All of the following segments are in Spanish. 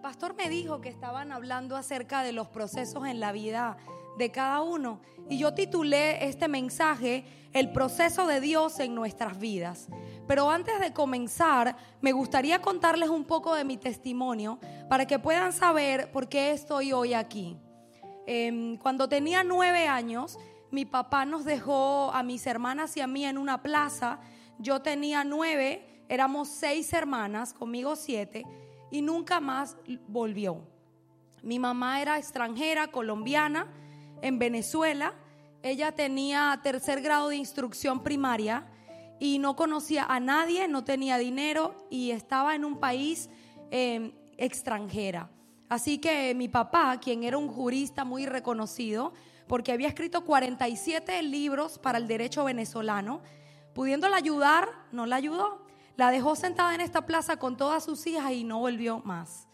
pastor me dijo que estaban hablando acerca de los procesos en la vida de cada uno. Y yo titulé este mensaje El proceso de Dios en nuestras vidas. Pero antes de comenzar, me gustaría contarles un poco de mi testimonio para que puedan saber por qué estoy hoy aquí. Em, cuando tenía nueve años, mi papá nos dejó a mis hermanas y a mí en una plaza. Yo tenía nueve, éramos seis hermanas, conmigo siete y nunca más volvió. Mi mamá era extranjera, colombiana, en Venezuela. Ella tenía tercer grado de instrucción primaria y no conocía a nadie, no tenía dinero y estaba en un país em, extranjera. Así que mi papá, quien era un jurista muy reconocido, porque había escrito 47 libros para el derecho venezolano, pudiéndola ayudar, no la ayudó. La dejó sentada en esta plaza con todas sus hijas y no volvió más.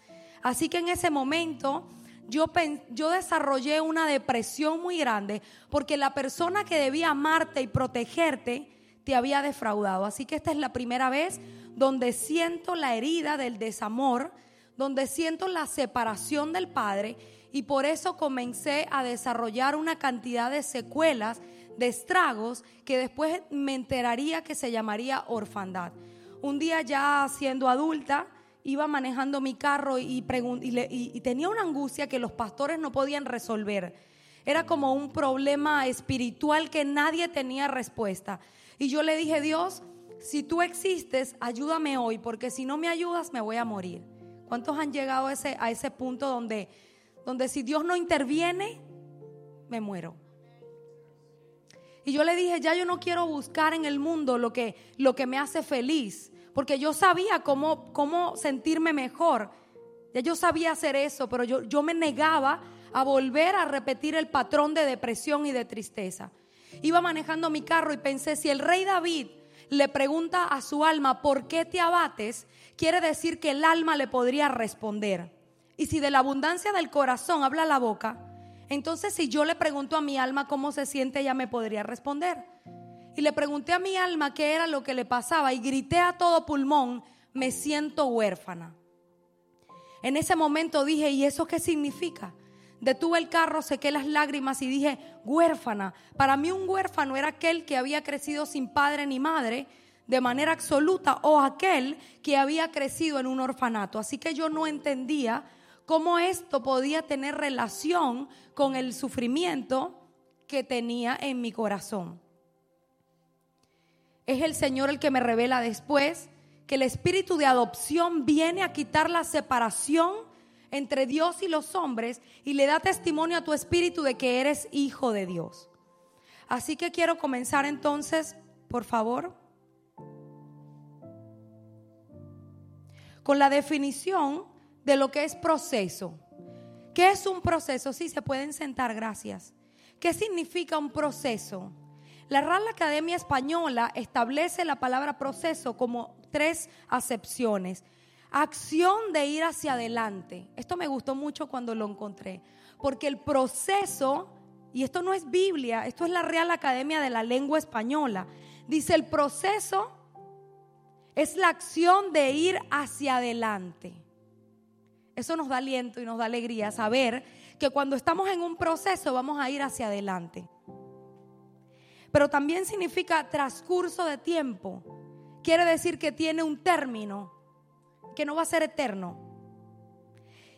Así que en ese momento yo, yo desarrollé una depresión muy grande porque la persona que debía amarte y protegerte te había defraudado. Así que esta es la primera vez donde siento la herida del desamor, donde siento la separación del Padre y por eso comencé a desarrollar una cantidad de secuelas, de estragos, que después me enteraría que se llamaría orfandad. Un día ya siendo adulta, iba manejando mi carro y, y, tenía una angustia que los pastores no podían resolver. Era como un problema espiritual que nadie tenía respuesta. Y yo le dije, Dios, si tú existes, ayúdame hoy, porque si no me ayudas, me voy a morir. ¿Cuántos han llegado a ese, a ese punto donde, donde si Dios no interviene, me muero? Y yo le dije, ya yo no quiero buscar en el mundo lo que, lo que me hace feliz, porque yo sabía cómo, cómo sentirme mejor. Ya yo sabía hacer eso, pero yo, yo me negaba a volver a repetir el patrón de depresión y de tristeza. Iba manejando mi carro y pensé, si el rey David le pregunta a su alma, ¿por qué te abates? Quiere decir que el alma le podría responder. Y si de la abundancia del corazón habla la boca, entonces si yo le pregunto a mi alma cómo se siente, ella me podría responder. Y le pregunté a mi alma qué era lo que le pasaba y grité a todo pulmón, me siento huérfana. En ese momento dije, ¿y eso qué significa? Detuve el carro, sequé las lágrimas y dije, huérfana. Para mí un huérfano era aquel que había crecido sin padre ni madre de manera absoluta o aquel que había crecido en un orfanato. Así que yo no entendía cómo esto podía tener relación con el sufrimiento que tenía en mi corazón. Es el Señor el que me revela después que el espíritu de adopción viene a quitar la separación entre Dios y los hombres y le da testimonio a tu espíritu de que eres hijo de Dios. Así que quiero comenzar entonces, por favor, con la definición de lo que es proceso. ¿Qué es un proceso? Sí, se pueden sentar, gracias. ¿Qué significa un proceso? La Real Academia Española establece la palabra proceso como tres acepciones. Acción de ir hacia adelante. Esto me gustó mucho cuando lo encontré, porque el proceso, y esto no es Biblia, esto es la Real Academia de la Lengua Española, dice el proceso es la acción de ir hacia adelante. Eso nos da aliento y nos da alegría saber que cuando estamos en un proceso vamos a ir hacia adelante. Pero también significa transcurso de tiempo. Quiere decir que tiene un término, que no va a ser eterno.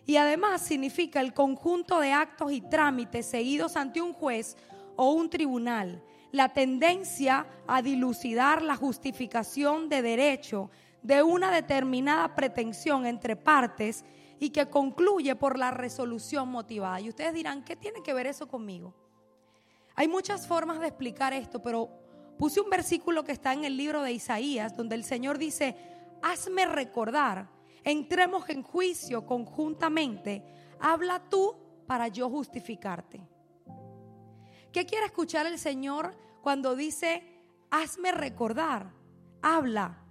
Y además significa el conjunto de actos y trámites seguidos ante un juez o un tribunal. La tendencia a dilucidar la justificación de derecho de una determinada pretensión entre partes y que concluye por la resolución motivada. Y ustedes dirán, ¿qué tiene que ver eso conmigo? Hay muchas formas de explicar esto, pero puse un versículo que está en el libro de Isaías, donde el Señor dice, hazme recordar, entremos en juicio conjuntamente, habla tú para yo justificarte. ¿Qué quiere escuchar el Señor cuando dice, hazme recordar? Habla,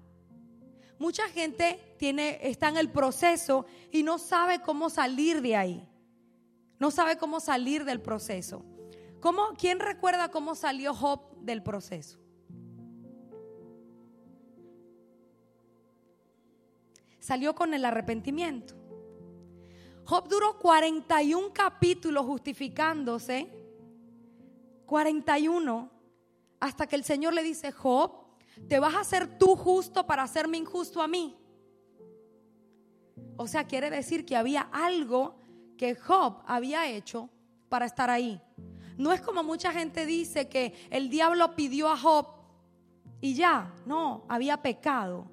Mucha gente tiene, está en el proceso y no sabe cómo salir de ahí. No sabe cómo salir del proceso. ¿Cómo, ¿Quién recuerda cómo salió Job del proceso? Salió con el arrepentimiento. Job duró 41 capítulos justificándose. 41. Hasta que el Señor le dice, Job, ¿te vas a hacer tú justo para hacerme injusto a mí? O sea, quiere decir que había algo que Job había hecho para estar ahí. No es como mucha gente dice que el diablo pidió a Job y ya, no, había pecado.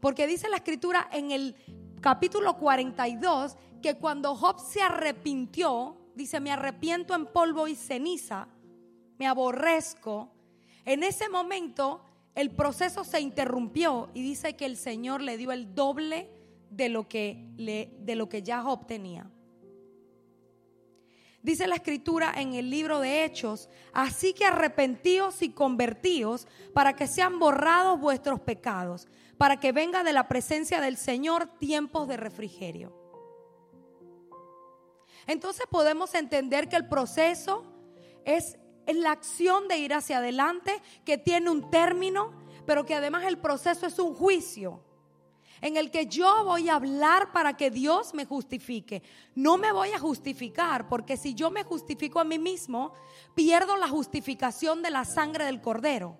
Porque dice la escritura en el capítulo 42 que cuando Job se arrepintió, dice, me arrepiento en polvo y ceniza, me aborrezco, en ese momento el proceso se interrumpió y dice que el Señor le dio el doble de lo que, de lo que ya Job tenía. Dice la escritura en el libro de Hechos, así que arrepentíos y convertíos para que sean borrados vuestros pecados, para que venga de la presencia del Señor tiempos de refrigerio. Entonces podemos entender que el proceso es la acción de ir hacia adelante, que tiene un término, pero que además el proceso es un juicio en el que yo voy a hablar para que Dios me justifique. No me voy a justificar, porque si yo me justifico a mí mismo, pierdo la justificación de la sangre del cordero.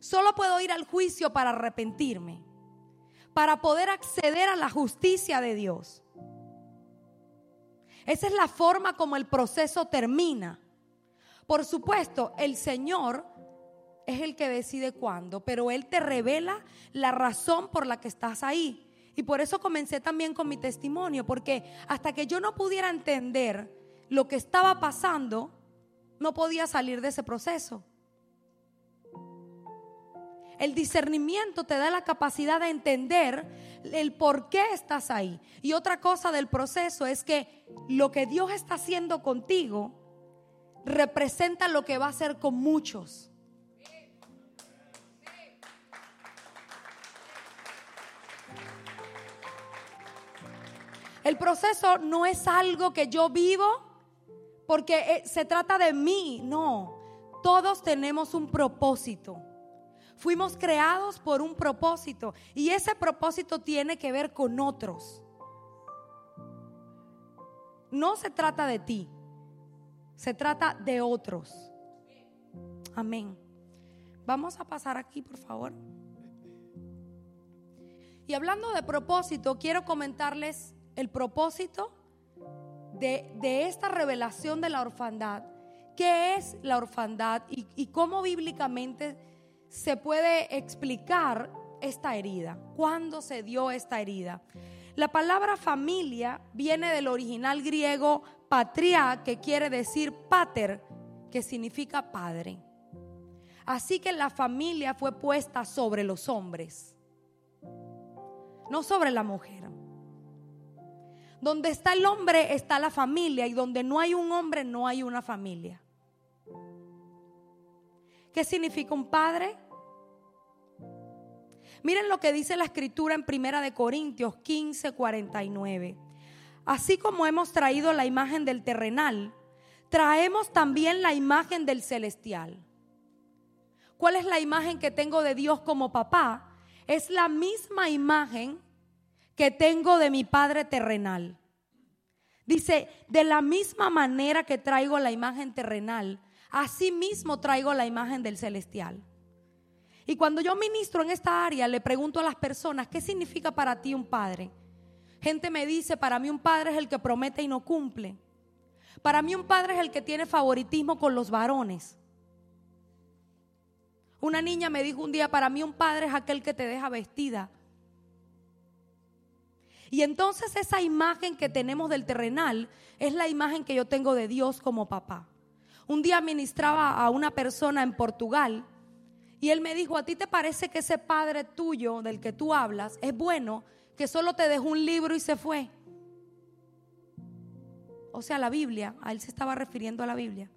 Solo puedo ir al juicio para arrepentirme, para poder acceder a la justicia de Dios. Esa es la forma como el proceso termina. Por supuesto, el Señor es el que decide cuándo, pero Él te revela la razón por la que estás ahí. Y por eso comencé también con mi testimonio, porque hasta que yo no pudiera entender lo que estaba pasando, no podía salir de ese proceso. El discernimiento te da la capacidad de entender el por qué estás ahí. Y otra cosa del proceso es que lo que Dios está haciendo contigo representa lo que va a hacer con muchos. El proceso no es algo que yo vivo porque eh, se trata de mí, no. Todos tenemos un propósito. Fuimos creados por un propósito y ese propósito tiene que ver con otros. No se trata de ti, se trata de otros. Amén. Vamos a pasar aquí, por favor. Y hablando de propósito, quiero comentarles el propósito de, esta revelación de la orfandad. ¿Qué es la orfandad y, y cómo bíblicamente se puede explicar esta herida? ¿Cuándo se dio esta herida? La palabra familia viene del original griego patria, que quiere decir pater, que significa padre. Así que la familia fue puesta sobre los hombres, no sobre la mujer. Donde está el hombre está la familia y donde no hay un hombre no hay una familia. ¿Qué significa un padre? Miren lo que dice la escritura en Primera de Corintios 15, 49. Así como hemos traído la imagen del terrenal, traemos también la imagen del celestial. ¿Cuál es la imagen que tengo de Dios como papá? Es la misma imagen que tengo de mi Padre terrenal. Dice, de la misma manera que traigo la imagen terrenal, así mismo traigo la imagen del celestial. Y cuando yo ministro en esta área, le pregunto a las personas, ¿qué significa para ti un padre? Gente me dice, para mí un padre es el que promete y no cumple. Para mí un padre es el que tiene favoritismo con los varones. Una niña me dijo un día, para mí un padre es aquel que te deja vestida y entonces esa imagen que tenemos del terrenal es la imagen que yo tengo de Dios como papá. Un día ministraba a una persona en Portugal y él me dijo, ¿a ti te parece que ese padre tuyo del que tú hablas es bueno, que solo te dejó un libro y se fue? O sea, la Biblia, a él se estaba refiriendo a la Biblia.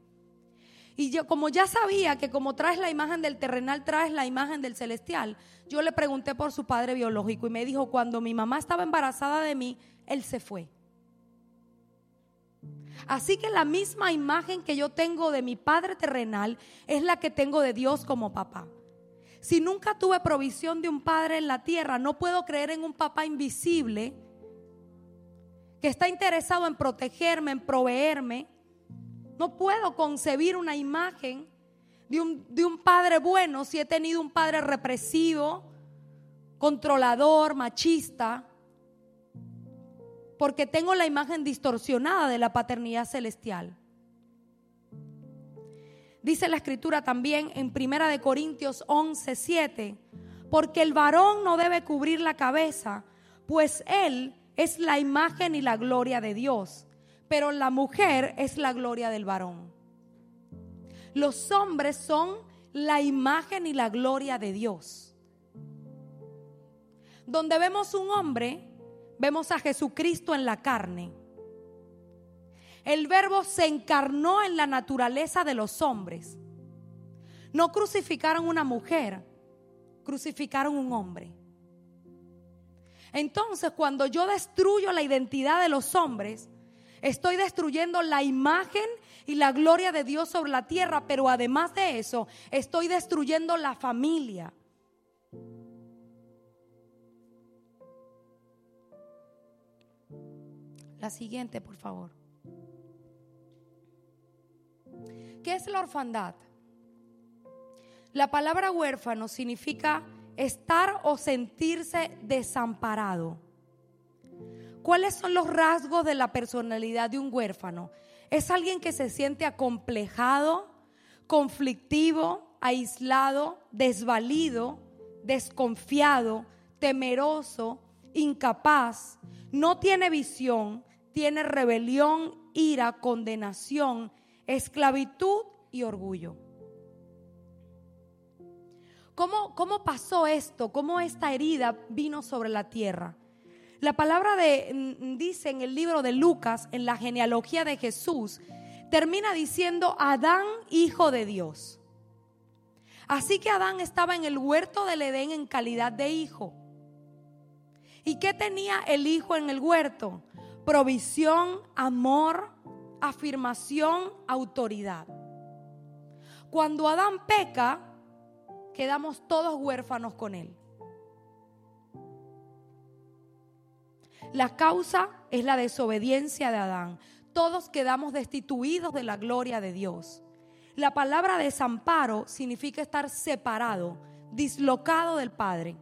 Y yo, como ya sabía que como traes la imagen del terrenal, traes la imagen del celestial, yo le pregunté por su padre biológico y me dijo, cuando mi mamá estaba embarazada de mí, él se fue. Así que la misma imagen que yo tengo de mi padre terrenal es la que tengo de Dios como papá. Si nunca tuve provisión de un padre en la tierra, no puedo creer en un papá invisible que está interesado en protegerme, en proveerme. No puedo concebir una imagen de un, de un padre bueno si he tenido un padre represivo, controlador, machista, porque tengo la imagen distorsionada de la paternidad celestial. Dice la escritura también en Primera de Corintios 11, 7, porque el varón no debe cubrir la cabeza, pues él es la imagen y la gloria de Dios, pero la mujer es la gloria del varón. Los hombres son la imagen y la gloria de Dios. Donde vemos un hombre, vemos a Jesucristo en la carne. El verbo se encarnó en la naturaleza de los hombres. No crucificaron una mujer, crucificaron un hombre. Entonces, cuando yo destruyo la identidad de los hombres, estoy destruyendo la imagen y la gloria de Dios sobre la tierra, pero además de eso, estoy destruyendo la familia. La siguiente, por favor. ¿Qué es la orfandad? La palabra huérfano significa estar o sentirse desamparado. ¿Cuáles son los rasgos de la personalidad de un huérfano? Es alguien que se siente acomplejado, conflictivo, aislado, desvalido, desconfiado, temeroso, incapaz, no tiene visión, tiene rebelión, ira, condenación, esclavitud y orgullo. ¿Cómo, ¿Cómo, pasó esto? ¿Cómo esta herida vino sobre la tierra? La palabra de, mm, dice en el libro de Lucas, en la genealogía de Jesús, termina diciendo Adán, hijo de Dios. Así que Adán estaba en el huerto del Edén en calidad de hijo. ¿Y qué tenía el hijo en el huerto? Provisión, amor, afirmación, autoridad. Cuando Adán peca, quedamos todos huérfanos con él. La causa es la desobediencia de Adán. Todos quedamos destituidos de la gloria de Dios. La palabra desamparo significa estar separado, dislocado del Padre.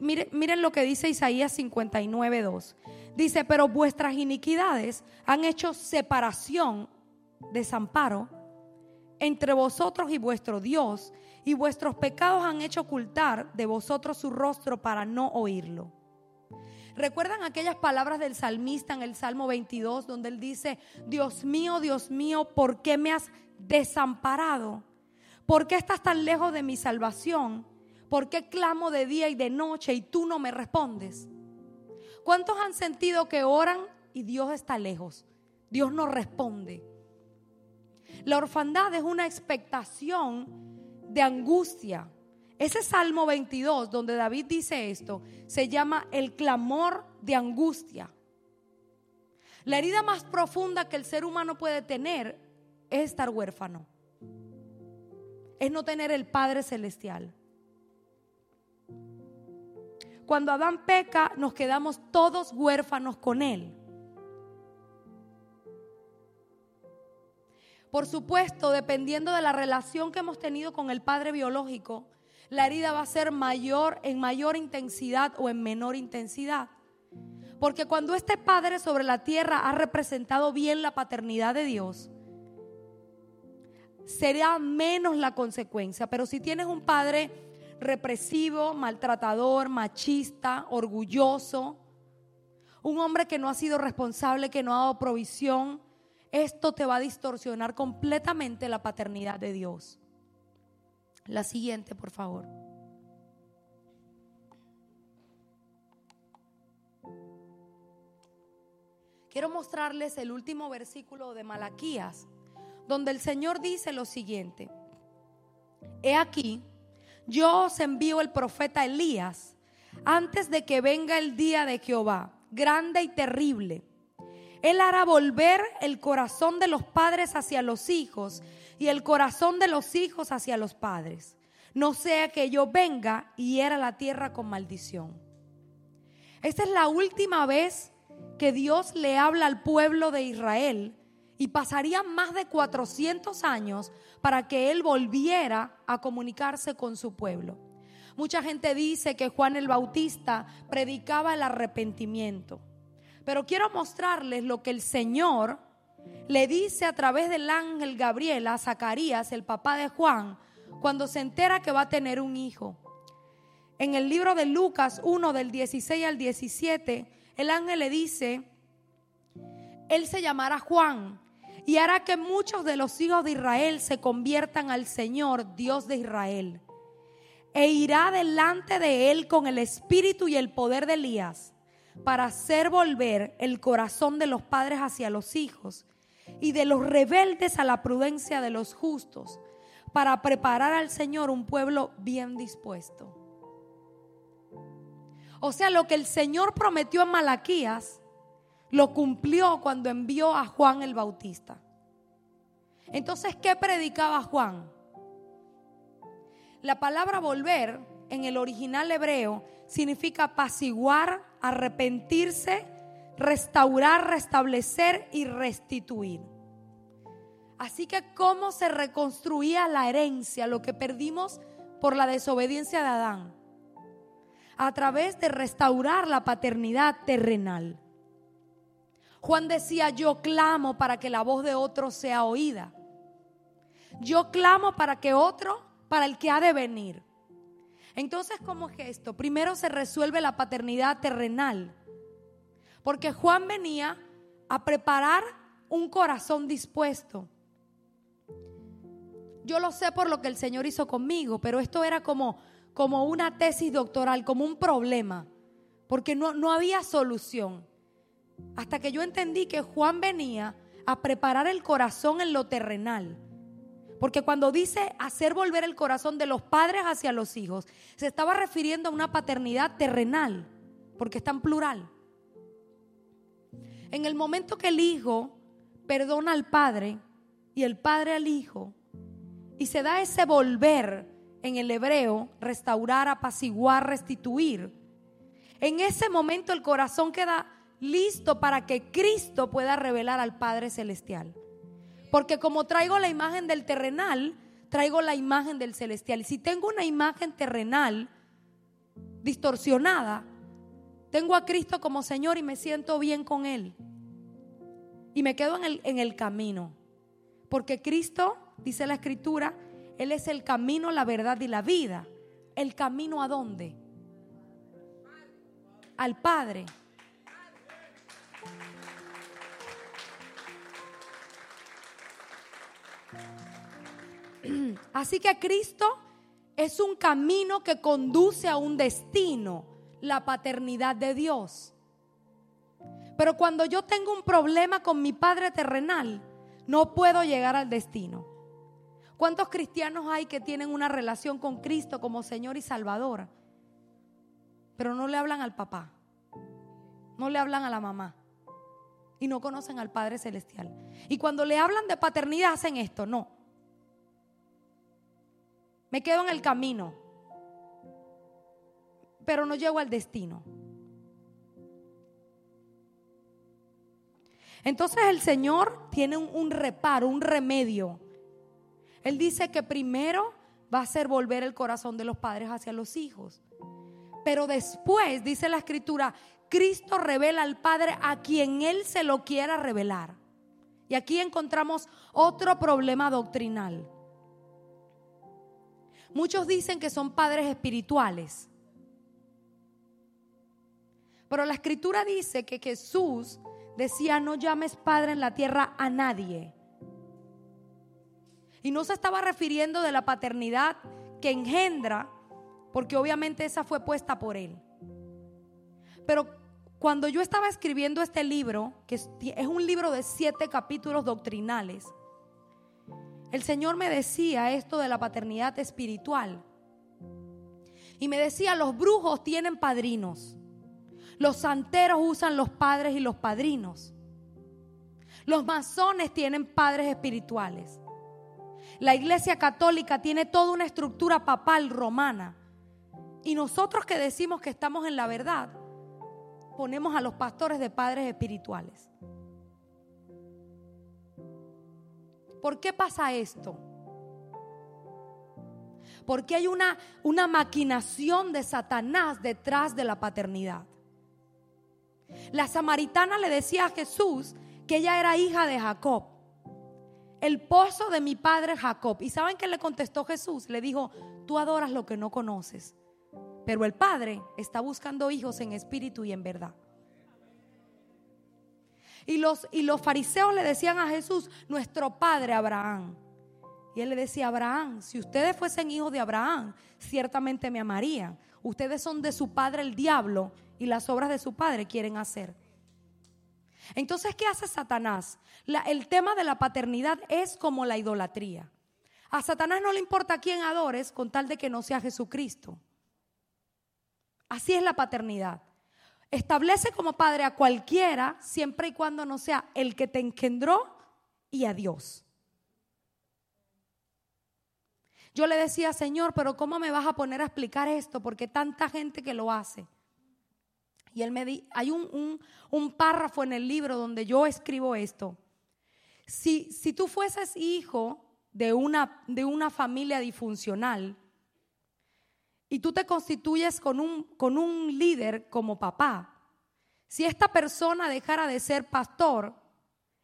Miren, lo que dice Isaías 59, 2. Dice, pero vuestras iniquidades han hecho separación, desamparo, entre vosotros y vuestro Dios, y vuestros pecados han hecho ocultar de vosotros su rostro para no oírlo. ¿Recuerdan aquellas palabras del salmista en el Salmo 22 donde él dice, Dios mío, Dios mío, ¿por qué me has desamparado? ¿Por qué estás tan lejos de mi salvación? ¿Por qué clamo de día y de noche y tú no me respondes? ¿Cuántos han sentido que oran y Dios está lejos? Dios no responde. La orfandad es una expectación de angustia. Ese Salmo 22, donde David dice esto, se llama el clamor de angustia. La herida más profunda que el ser humano puede tener es estar huérfano. Es no tener el Padre Celestial. Cuando Adán peca, nos quedamos todos huérfanos con él. Por supuesto, dependiendo de la relación que hemos tenido con el padre biológico, la herida va a ser mayor en mayor intensidad o en menor intensidad. Porque cuando este padre sobre la tierra ha representado bien la paternidad de Dios, será menos la consecuencia. Pero si tienes un padre represivo, maltratador, machista, orgulloso, un hombre que no ha sido responsable, que no ha dado provisión, esto te va a distorsionar completamente la paternidad de Dios. La siguiente, por favor. Quiero mostrarles el último versículo de Malaquías, donde el Señor dice lo siguiente. He aquí, yo os envío el profeta Elías antes de que venga el día de Jehová, grande y terrible él hará volver el corazón de los padres hacia los hijos y el corazón de los hijos hacia los padres. No sea que yo venga y hiera la tierra con maldición. Esta es la última vez que Dios le habla al pueblo de Israel y pasaría más de 400 años para que Él volviera a comunicarse con su pueblo. Mucha gente dice que Juan el Bautista predicaba el arrepentimiento, pero quiero mostrarles lo que el Señor le dice a través del ángel Gabriel a Zacarías, el papá de Juan, cuando se entera que va a tener un hijo. En el libro de Lucas 1 del 16 al 17, el ángel le dice, él se llamará Juan y hará que muchos de los hijos de Israel se conviertan al Señor, Dios de Israel. E irá delante de él con el espíritu y el poder de Elías para hacer volver el corazón de los padres hacia los hijos y de los rebeldes a la prudencia de los justos, para preparar al Señor un pueblo bien dispuesto. O sea, lo que el Señor prometió en Malaquías, lo cumplió cuando envió a Juan el Bautista. Entonces, ¿qué predicaba Juan? La palabra volver en el original hebreo significa apaciguar, arrepentirse, restaurar, restablecer y restituir. Así que, ¿cómo se reconstruía la herencia, lo que perdimos por la desobediencia de Adán? A través de restaurar la paternidad terrenal. Juan decía, yo clamo para que la voz de otro sea oída. Yo clamo para que otro, para el que ha de venir. Entonces, ¿cómo es esto? Primero se resuelve la paternidad terrenal. Porque Juan venía a preparar un corazón dispuesto. Yo lo sé por lo que el Señor hizo conmigo, pero esto era como, como una tesis doctoral, como un problema, porque no, no había solución. Hasta que yo entendí que Juan venía a preparar el corazón en lo terrenal. Porque cuando dice hacer volver el corazón de los padres hacia los hijos, se estaba refiriendo a una paternidad terrenal, porque está en plural. En el momento que el hijo perdona al padre y el padre al hijo, y se da ese volver en el hebreo, restaurar, apaciguar, restituir, en ese momento el corazón queda listo para que Cristo pueda revelar al Padre Celestial. Porque como traigo la imagen del terrenal, traigo la imagen del celestial. Si tengo una imagen terrenal distorsionada, tengo a Cristo como Señor y me siento bien con Él. Y me quedo en el, en el camino. Porque Cristo, dice la Escritura, Él es el camino, la verdad y la vida. ¿El camino a dónde? Al Padre. Así que Cristo es un camino que conduce a un destino, la paternidad de Dios. Pero cuando yo tengo un problema con mi Padre terrenal, no puedo llegar al destino. ¿Cuántos cristianos hay que tienen una relación con Cristo como Señor y Salvador? Pero no le hablan al papá, no le hablan a la mamá y no conocen al Padre Celestial. Y cuando le hablan de paternidad hacen esto, no. Me quedo en el camino, pero no llego al destino. Entonces el Señor tiene un, reparo, un remedio. Él dice que primero va a hacer volver el corazón de los padres hacia los hijos. Pero después, dice la escritura, Cristo revela al Padre a quien Él se lo quiera revelar. Y aquí encontramos otro problema doctrinal. Muchos dicen que son padres espirituales. Pero la escritura dice que Jesús decía, no llames padre en la tierra a nadie. Y no se estaba refiriendo de la paternidad que engendra, porque obviamente esa fue puesta por él. Pero cuando yo estaba escribiendo este libro, que es un libro de siete capítulos doctrinales, el Señor me decía esto de la paternidad espiritual. Y me decía, los brujos tienen padrinos. Los santeros usan los padres y los padrinos. Los masones tienen padres espirituales. La iglesia católica tiene toda una estructura papal romana. Y nosotros que decimos que estamos en la verdad, ponemos a los pastores de padres espirituales. ¿Por qué pasa esto? Porque hay una, una maquinación de Satanás detrás de la paternidad. La samaritana le decía a Jesús que ella era hija de Jacob, el pozo de mi padre Jacob. ¿Y saben qué le contestó Jesús? Le dijo, tú adoras lo que no conoces, pero el padre está buscando hijos en espíritu y en verdad. Y los, y los fariseos le decían a Jesús, nuestro padre Abraham. Y él le decía, Abraham, si ustedes fuesen hijos de Abraham, ciertamente me amarían. Ustedes son de su padre el diablo y las obras de su padre quieren hacer. Entonces, ¿qué hace Satanás? el tema de la paternidad es como la idolatría. A Satanás no le importa quién adores con tal de que no sea Jesucristo. Así es la paternidad. Establece como padre a cualquiera siempre y cuando no sea el que te engendró y a Dios. Yo le decía, Señor, pero ¿cómo me vas a poner a explicar esto? Porque tanta gente que lo hace. Y él me di, hay un, un, párrafo en el libro donde yo escribo esto. Si, si tú fueses hijo de una, de una familia disfuncional y tú te constituyes con un, con un líder como papá, si esta persona dejara de ser pastor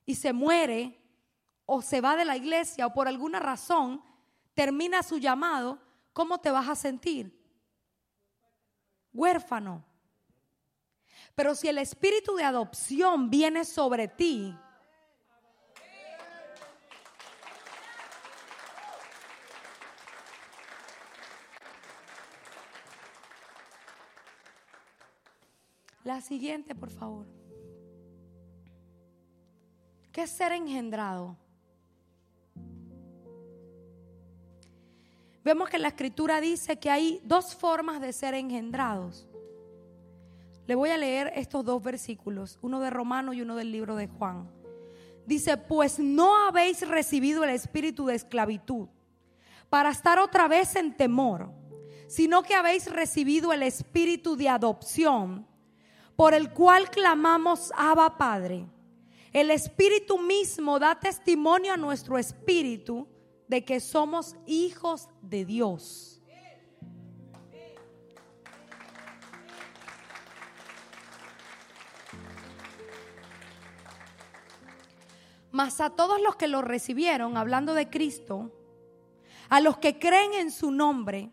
y se muere o se va de la iglesia o por alguna razón, termina su llamado, ¿cómo te vas a sentir? Huérfano. Pero si el espíritu de adopción viene sobre ti, La siguiente, por favor. ¿Qué es ser engendrado? vemos que la escritura dice que hay dos formas de ser engendrados. Le voy a leer estos dos versículos, uno de Romano y uno del libro de Juan. Dice, pues no habéis recibido el espíritu de esclavitud para estar otra vez en temor, sino que habéis recibido el espíritu de adopción, por el cual clamamos, Abba Padre. El espíritu mismo da testimonio a nuestro espíritu de que somos hijos de Dios. Mas a todos los que lo recibieron, hablando de Cristo, a los que creen en su nombre,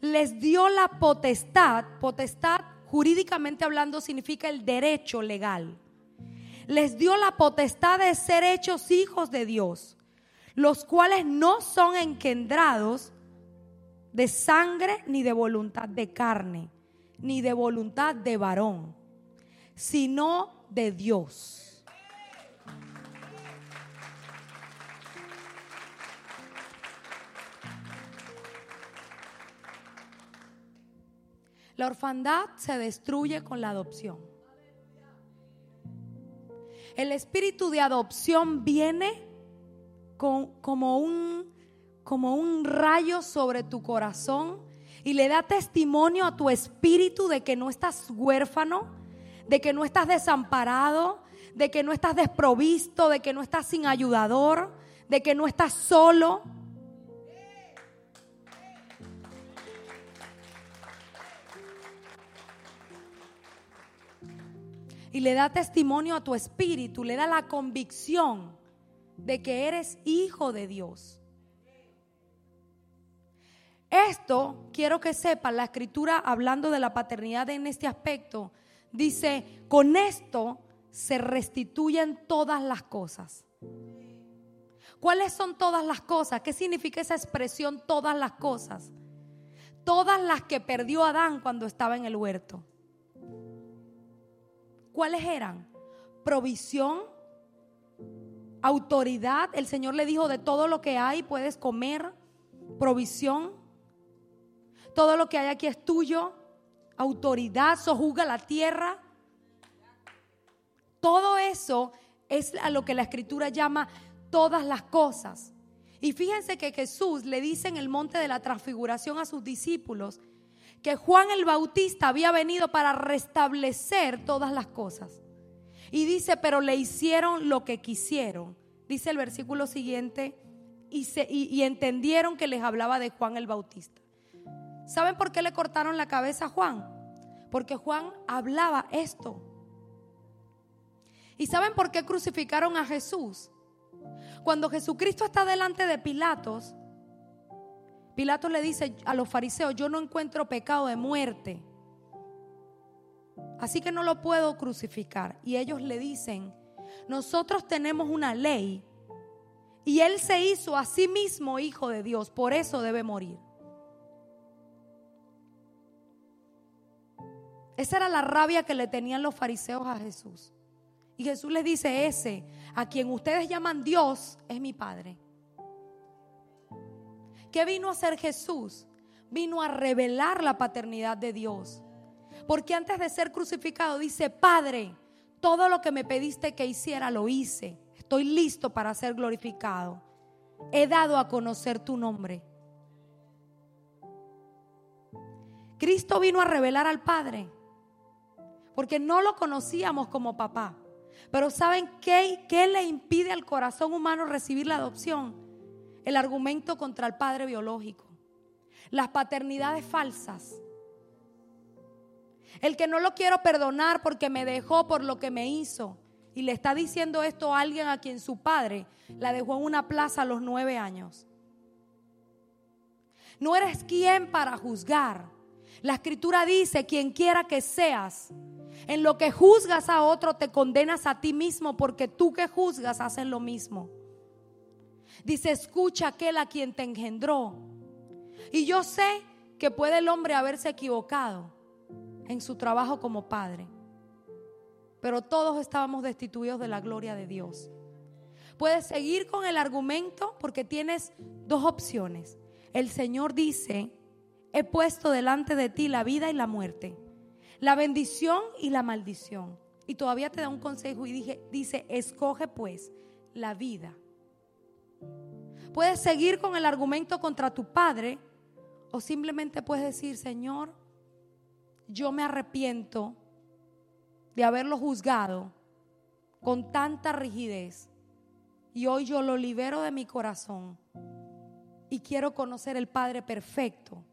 les dio la potestad, potestad jurídicamente hablando significa el derecho legal, les dio la potestad de ser hechos hijos de Dios los cuales no son engendrados de sangre ni de voluntad de carne, ni de voluntad de varón, sino de Dios. La orfandad se destruye con la adopción. El espíritu de adopción viene como, un, como un rayo sobre tu corazón y le da testimonio a tu espíritu de que no estás huérfano, de que no estás desamparado, de que no estás desprovisto, de que no estás sin ayudador, de que no estás solo. Y le da testimonio a tu espíritu, le da la convicción de que eres hijo de Dios. Esto quiero que sepan, la escritura hablando de la paternidad en este aspecto, dice, con esto se restituyen todas las cosas. ¿Cuáles son todas las cosas? ¿Qué significa esa expresión todas las cosas? Todas las que perdió Adán cuando estaba en el huerto. ¿Cuáles eran? Provisión, autoridad. El Señor le dijo, de todo lo que hay puedes comer, provisión. Todo lo que hay aquí es tuyo, autoridad, sojuga la tierra. Todo eso es a lo que la escritura llama todas las cosas. Y fíjense que Jesús le dice en el monte de la transfiguración a sus discípulos que Juan el Bautista había venido para restablecer todas las cosas. Y dice, pero le hicieron lo que quisieron. Dice el versículo siguiente, y, y entendieron que les hablaba de Juan el Bautista. ¿Saben por qué le cortaron la cabeza a Juan? Porque Juan hablaba esto. ¿Y saben por qué crucificaron a Jesús? Cuando Jesucristo está delante de Pilatos, Pilatos le dice a los fariseos, yo no encuentro pecado de muerte. Así que no lo puedo crucificar. Y ellos le dicen, nosotros tenemos una ley y él se hizo a sí mismo hijo de Dios, por eso debe morir. Esa era la rabia que le tenían los fariseos a Jesús. Y Jesús les dice, ese a quien ustedes llaman Dios es mi Padre. ¿Qué vino a hacer Jesús? Vino a revelar la paternidad de Dios. Porque antes de ser crucificado dice, Padre, todo lo que me pediste que hiciera lo hice. Estoy listo para ser glorificado. He dado a conocer tu nombre. Cristo vino a revelar al Padre. Porque no lo conocíamos como papá. Pero ¿saben qué, qué le impide al corazón humano recibir la adopción? El argumento contra el padre biológico. Las paternidades falsas. El que no lo quiero perdonar porque me dejó por lo que me hizo. Y le está diciendo esto a alguien a quien su padre la dejó en una plaza a los nueve años. No eres quien para juzgar. La escritura dice, quien quiera que seas, en lo que juzgas a otro te condenas a ti mismo porque tú que juzgas haces lo mismo. Dice, escucha aquel a quien te engendró. Y yo sé que puede el hombre haberse equivocado en su trabajo como padre. Pero todos estábamos destituidos de la gloria de Dios. Puedes seguir con el argumento porque tienes dos opciones. El Señor dice, he puesto delante de ti la vida y la muerte la bendición y la maldición. Y todavía te da un consejo y dice, escoge pues la vida. Puedes seguir con el argumento contra tu padre o simplemente puedes decir, Señor, yo me arrepiento de haberlo juzgado con tanta rigidez y hoy yo lo libero de mi corazón y quiero conocer el Padre perfecto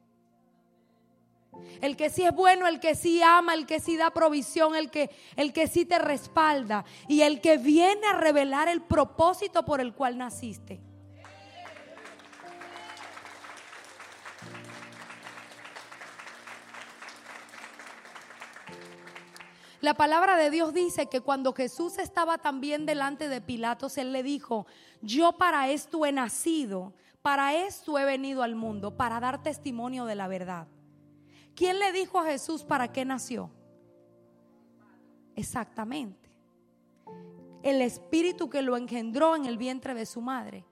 el que sí es bueno, el que sí ama, el que sí da provisión, el que, el que sí te respalda y el que viene a revelar el propósito por el cual naciste. La palabra de Dios dice que cuando Jesús estaba también delante de Pilatos, Él le dijo, yo para esto he nacido, para esto he venido al mundo, para dar testimonio de la verdad. ¿Quién le dijo a Jesús para qué nació? Exactamente. El espíritu que lo engendró en el vientre de su madre.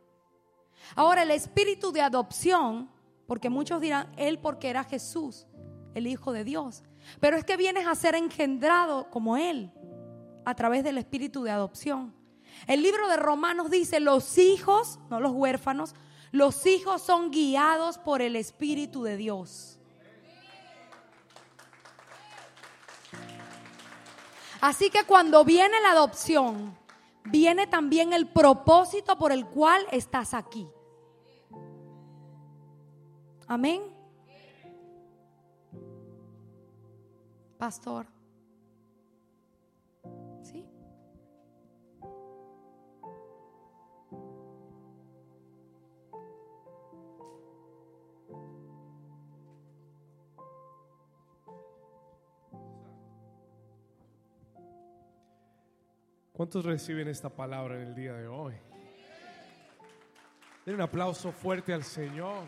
Ahora, el espíritu de adopción, porque muchos dirán, él porque era Jesús, el Hijo de Dios. Pero es que vienes a ser engendrado como Él, a través del espíritu de adopción. El libro de Romanos dice, los hijos, no los huérfanos, los hijos son guiados por el Espíritu de Dios. Así que cuando viene la adopción, viene también el propósito por el cual estás aquí. Amén. Pastor. ¿Cuántos reciben esta palabra en el día de hoy? Den un aplauso fuerte al Señor.